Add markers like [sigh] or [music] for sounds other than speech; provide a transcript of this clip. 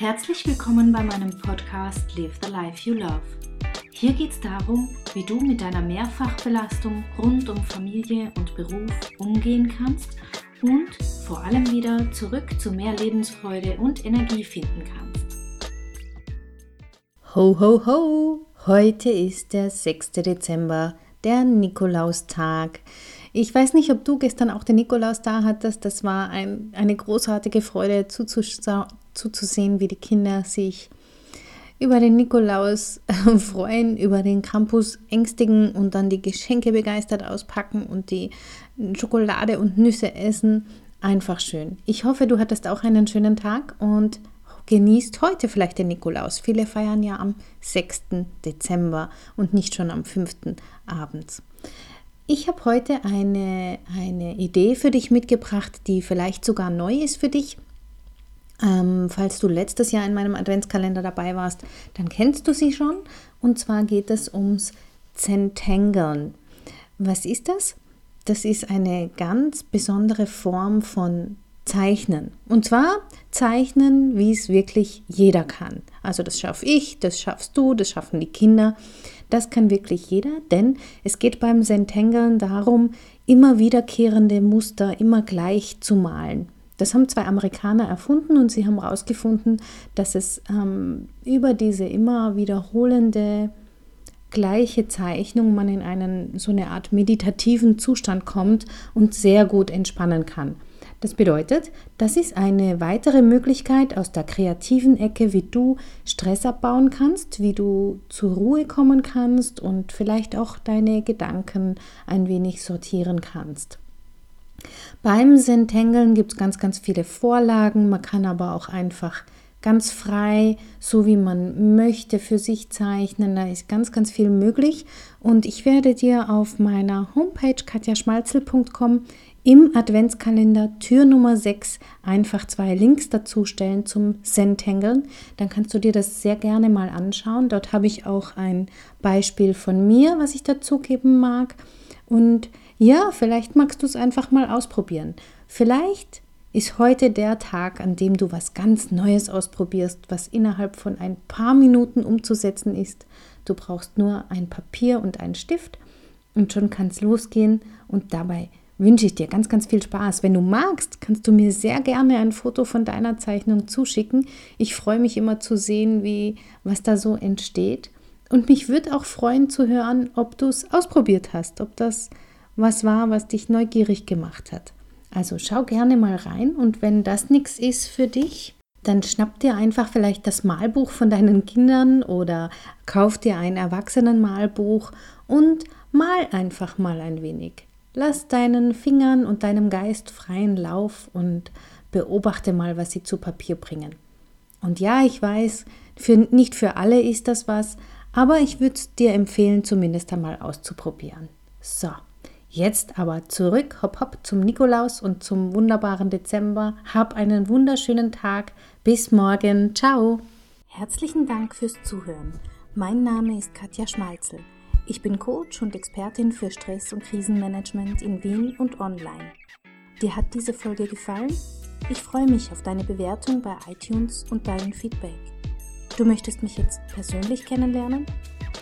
Herzlich willkommen bei meinem Podcast Live the Life You Love. Hier geht es darum, wie du mit deiner Mehrfachbelastung rund um Familie und Beruf umgehen kannst und vor allem wieder zurück zu mehr Lebensfreude und Energie finden kannst. Ho, ho, ho! Heute ist der 6. Dezember, der Nikolaustag. Ich weiß nicht, ob du gestern auch den Nikolaus da hattest. Das war ein, eine großartige Freude zuzusehen, wie die Kinder sich über den Nikolaus [laughs] freuen, über den Campus ängstigen und dann die Geschenke begeistert auspacken und die Schokolade und Nüsse essen. Einfach schön. Ich hoffe, du hattest auch einen schönen Tag und genießt heute vielleicht den Nikolaus. Viele feiern ja am 6. Dezember und nicht schon am 5. abends. Ich habe heute eine, eine Idee für dich mitgebracht, die vielleicht sogar neu ist für dich. Ähm, falls du letztes Jahr in meinem Adventskalender dabei warst, dann kennst du sie schon. Und zwar geht es ums Zentangeln. Was ist das? Das ist eine ganz besondere Form von Zeichnen. Und zwar zeichnen, wie es wirklich jeder kann. Also das schaffe ich, das schaffst du, das schaffen die Kinder. Das kann wirklich jeder, denn es geht beim Zentangeln darum, immer wiederkehrende Muster immer gleich zu malen. Das haben zwei Amerikaner erfunden und sie haben herausgefunden, dass es ähm, über diese immer wiederholende gleiche Zeichnung man in einen so eine Art meditativen Zustand kommt und sehr gut entspannen kann. Das bedeutet, das ist eine weitere Möglichkeit aus der kreativen Ecke, wie du Stress abbauen kannst, wie du zur Ruhe kommen kannst und vielleicht auch deine Gedanken ein wenig sortieren kannst. Beim Sentengeln gibt es ganz, ganz viele Vorlagen. Man kann aber auch einfach ganz frei, so wie man möchte, für sich zeichnen. Da ist ganz, ganz viel möglich. Und ich werde dir auf meiner Homepage katjaschmalzel.com im Adventskalender Tür Nummer 6 einfach zwei Links dazu stellen zum Sentengeln. Dann kannst du dir das sehr gerne mal anschauen. Dort habe ich auch ein Beispiel von mir, was ich dazu geben mag. Und ja, vielleicht magst du es einfach mal ausprobieren. Vielleicht ist heute der Tag, an dem du was ganz Neues ausprobierst, was innerhalb von ein paar Minuten umzusetzen ist. Du brauchst nur ein Papier und einen Stift und schon kann es losgehen und dabei wünsche ich dir ganz, ganz viel Spaß. Wenn du magst, kannst du mir sehr gerne ein Foto von deiner Zeichnung zuschicken. Ich freue mich immer zu sehen, wie was da so entsteht. Und mich würde auch freuen zu hören, ob du es ausprobiert hast, ob das was war, was dich neugierig gemacht hat. Also schau gerne mal rein und wenn das nichts ist für dich, dann schnapp dir einfach vielleicht das Malbuch von deinen Kindern oder kauf dir ein Erwachsenenmalbuch und mal einfach mal ein wenig. Lass deinen Fingern und deinem Geist freien Lauf und beobachte mal, was sie zu Papier bringen. Und ja, ich weiß, für, nicht für alle ist das was, aber ich würde dir empfehlen, zumindest einmal auszuprobieren. So. Jetzt aber zurück, hopp hopp, zum Nikolaus und zum wunderbaren Dezember. Hab einen wunderschönen Tag. Bis morgen. Ciao. Herzlichen Dank fürs Zuhören. Mein Name ist Katja Schmalzel. Ich bin Coach und Expertin für Stress- und Krisenmanagement in Wien und online. Dir hat diese Folge gefallen? Ich freue mich auf deine Bewertung bei iTunes und dein Feedback. Du möchtest mich jetzt persönlich kennenlernen?